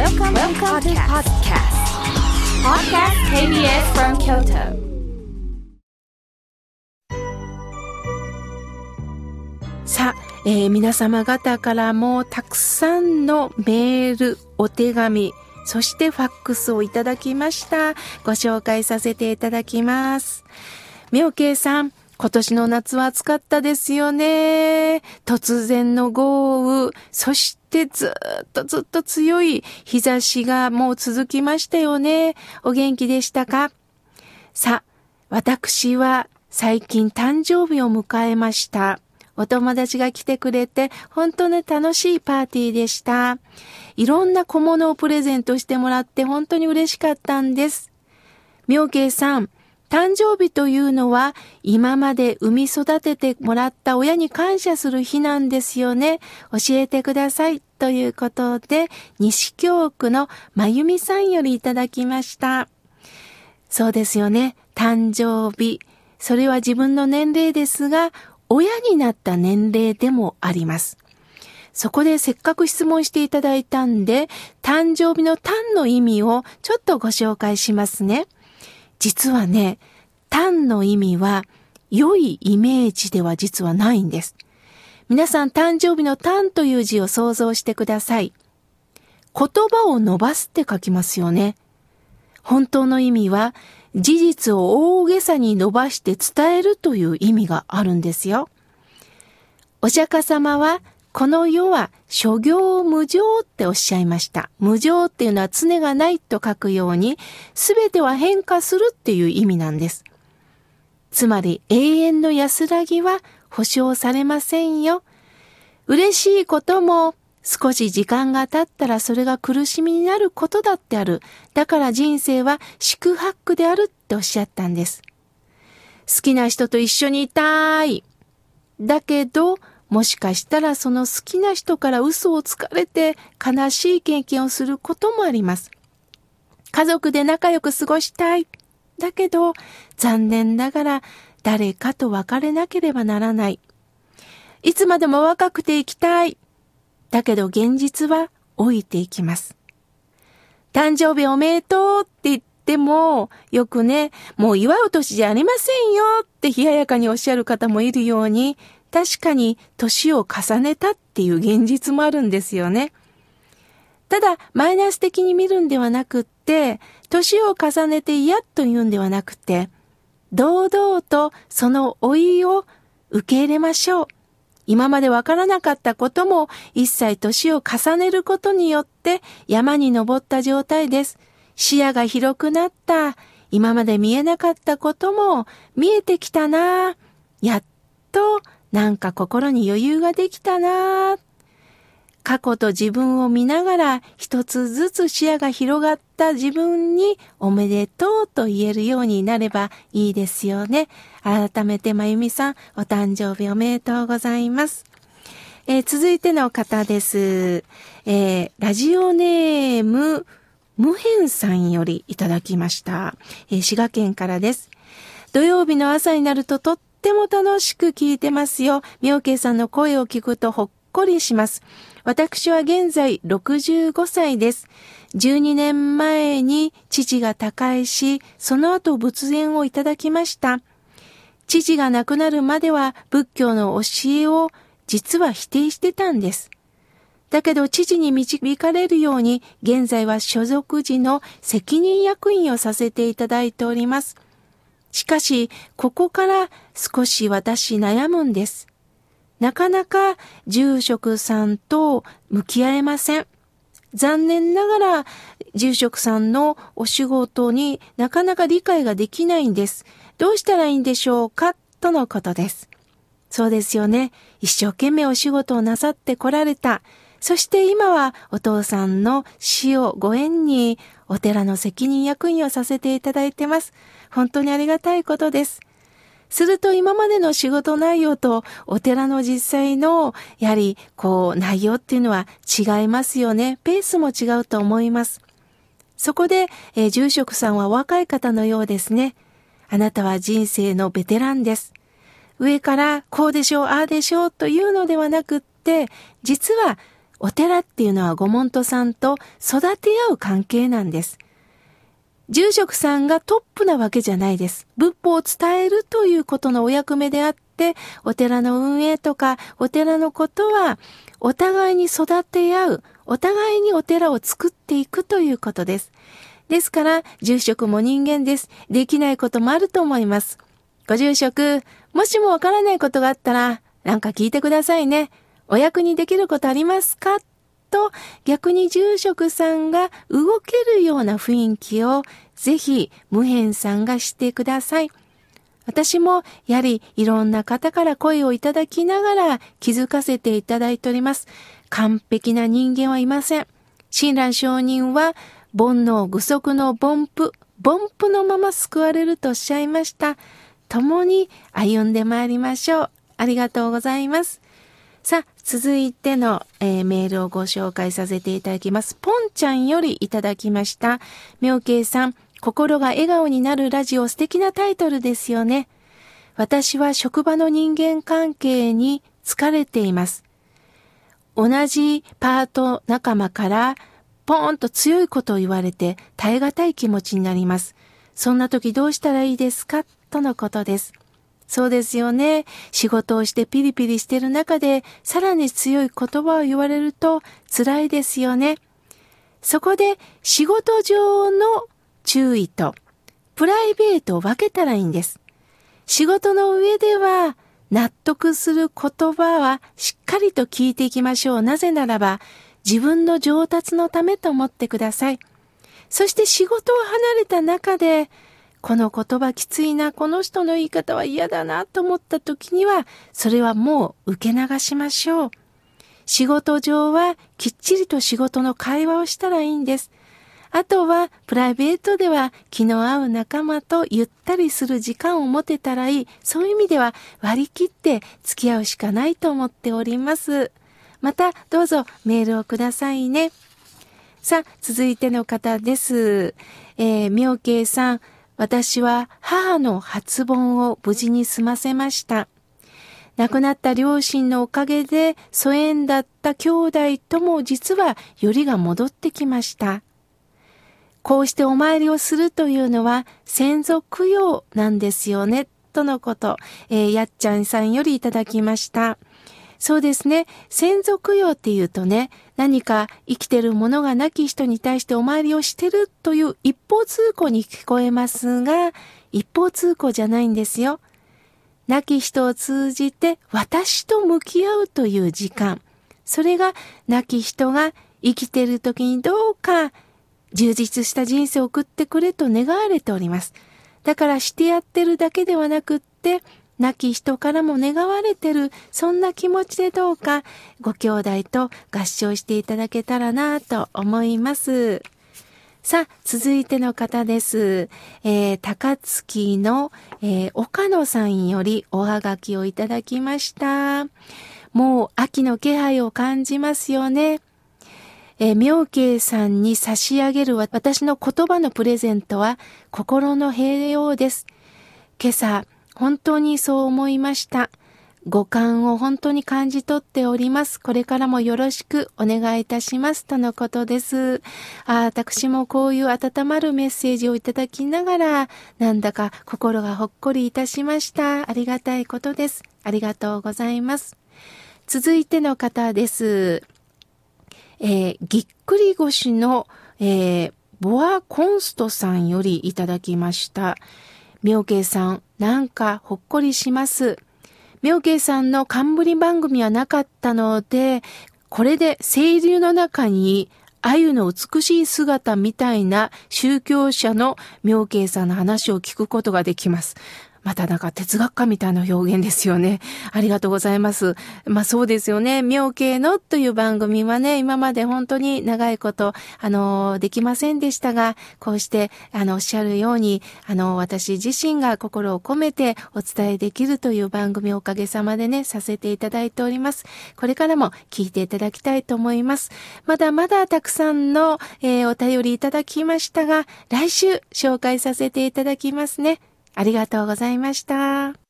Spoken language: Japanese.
Welcome, Welcome to podcast. Podcast KBS from Kyoto. さあ、えー皆様方からもたくさんのメール、お手紙、そしてファックスをいただきました。ご紹介させていただきます。妙慶さん、今年の夏は暑かったですよね。突然の豪雨、そしてずっとずっと強い日差しがもう続きましたよね。お元気でしたか？さ、私は最近誕生日を迎えました。お友達が来てくれて本当に楽しいパーティーでした。いろんな小物をプレゼントしてもらって本当に嬉しかったんです。妙慶さん、誕生日というのは今まで産み育ててもらった親に感謝する日なんですよね。教えてください。ということで、西京区のまゆみさんよりいただきました。そうですよね。誕生日。それは自分の年齢ですが、親になった年齢でもあります。そこでせっかく質問していただいたんで、誕生日の誕の意味をちょっとご紹介しますね。実はね、誕の意味は良いイメージでは実はないんです。皆さん誕生日の誕という字を想像してください。言葉を伸ばすって書きますよね。本当の意味は事実を大げさに伸ばして伝えるという意味があるんですよ。お釈迦様はこの世は諸行無常っておっしゃいました。無常っていうのは常がないと書くように、すべては変化するっていう意味なんです。つまり永遠の安らぎは保証されませんよ。嬉しいことも少し時間が経ったらそれが苦しみになることだってある。だから人生は宿泊であるっておっしゃったんです。好きな人と一緒にいたい。だけど、もしかしたらその好きな人から嘘をつかれて悲しい経験をすることもあります。家族で仲良く過ごしたい。だけど、残念ながら誰かと別れなければならない。いつまでも若くて生きたい。だけど現実は老いていきます。誕生日おめでとうって言っても、よくね、もう祝う年じゃありませんよって冷ややかにおっしゃる方もいるように、確かに年を重ねたっていう現実もあるんですよね。ただ、マイナス的に見るんではなくって、年を重ねて嫌と言うんではなくて、堂々とその老いを受け入れましょう。今までわからなかったことも一切年を重ねることによって山に登った状態です。視野が広くなった。今まで見えなかったことも見えてきたな。やっとなんか心に余裕ができたな。過去と自分を見ながら一つずつ視野が広がった自分におめでとうと言えるようになればいいですよね。改めてまゆみさん、お誕生日おめでとうございます。えー続いての方です。えーラジオネーム、無変さんよりいただきました。えー滋賀県からです。土曜日の朝になるととっっても楽しく聞いてますよ。妙慶さんの声を聞くとほっこりします。私は現在65歳です。12年前に父が他界し、その後仏縁をいただきました。父が亡くなるまでは仏教の教えを実は否定してたんです。だけど父に導かれるように現在は所属時の責任役員をさせていただいております。しかし、ここから少し私悩むんです。なかなか住職さんと向き合えません。残念ながら住職さんのお仕事になかなか理解ができないんです。どうしたらいいんでしょうか？とのことです。そうですよね。一生懸命お仕事をなさってこられた。そして今はお父さんの死をご縁にお寺の責任役員をさせていただいてます。本当にありがたいことです。すると今までの仕事内容とお寺の実際のやはりこう内容っていうのは違いますよね。ペースも違うと思います。そこで、えー住職さんは若い方のようですね。あなたは人生のベテランです。上からこうでしょう、ああでしょうというのではなくって、実はお寺っていうのはご門徒さんと育て合う関係なんです。住職さんがトップなわけじゃないです。仏法を伝えるということのお役目であって、お寺の運営とか、お寺のことは、お互いに育て合う、お互いにお寺を作っていくということです。ですから、住職も人間です。できないこともあると思います。ご住職、もしもわからないことがあったら、なんか聞いてくださいね。お役にできることありますか？と逆に住職さんが動けるような雰囲気をぜひ無辺さんがしてください。私もやはりいろんな方から声をいただきながら気づかせていただいております。完璧な人間はいません。親鸞上人は煩悩具足の凡夫、凡夫のまま救われるとおっしゃいました。共に歩んでまいりましょう。ありがとうございます。さあ、続いての、えー、メールをご紹介させていただきます。ポンちゃんよりいただきました。妙慶さん、心が笑顔になるラジオ素敵なタイトルですよね。私は職場の人間関係に疲れています。同じパート仲間からポーンと強いことを言われて耐え難い気持ちになります。そんな時どうしたらいいですか？とのことです。そうですよね。仕事をしてピリピリしてる中で、さらに強い言葉を言われると辛いですよね。そこで仕事上の注意とプライベートを分けたらいいんです。仕事の上では納得する言葉はしっかりと聞いていきましょう。なぜならば自分の上達のためと思ってください。そして仕事を離れた中でこの言葉きついな、この人の言い方は嫌だなと思った時には、それはもう受け流しましょう。仕事上はきっちりと仕事の会話をしたらいいんです。あとは、プライベートでは気の合う仲間とゆったりする時間を持てたらいい。そういう意味では割り切って付き合うしかないと思っております。また、どうぞメールをくださいね。さあ、続いての方です。えー、妙慶さん、私は母の初盆を無事に済ませました。亡くなった両親のおかげで疎遠だった兄弟とも実はよりが戻ってきました。こうしてお参りをするというのは先祖供養なんですよね、とのこと、えー、やっちゃんさんよりいただきました。そうですね。先祖供養っていうとね、何か生きてるものが亡き人に対してお参りをしてるという一方通行に聞こえますが、一方通行じゃないんですよ。亡き人を通じて私と向き合うという時間。それが亡き人が生きてる時にどうか充実した人生を送ってくれと願われております。だからしてやってるだけではなくって、亡き人からも願われてる、そんな気持ちでどうか、ご兄弟と合唱していただけたらなと思います。さあ、続いての方です。えー、高槻の、えー、岡野さんよりおはがきをいただきました。もう秋の気配を感じますよね。えー、妙慶さんに差し上げる私の言葉のプレゼントは心の平洋です。今朝、本当にそう思いました。五感を本当に感じ取っております。これからもよろしくお願いいたします。とのことです。あ私もこういう温まるメッセージをいただきながら、なんだか心がほっこりいたしました。ありがたいことです。ありがとうございます。続いての方です。えー、ぎっくり腰の、えー、ボアコンストさんよりいただきました。妙慶さん、なんかほっこりします。妙慶さんの冠番組はなかったので、これで清流の中に鮎の美しい姿みたいな宗教者の妙慶さんの話を聞くことができます。またなんか哲学家みたいな表現ですよね。ありがとうございます。まあそうですよね。妙慶のという番組はね、今まで本当に長いこと、あの、できませんでしたが、こうして、あの、おっしゃるように、あの、私自身が心を込めてお伝えできるという番組をおかげさまでね、させていただいております。これからも聞いていただきたいと思います。まだまだたくさんの、えー、お便りいただきましたが、来週紹介させていただきますね。ありがとうございました。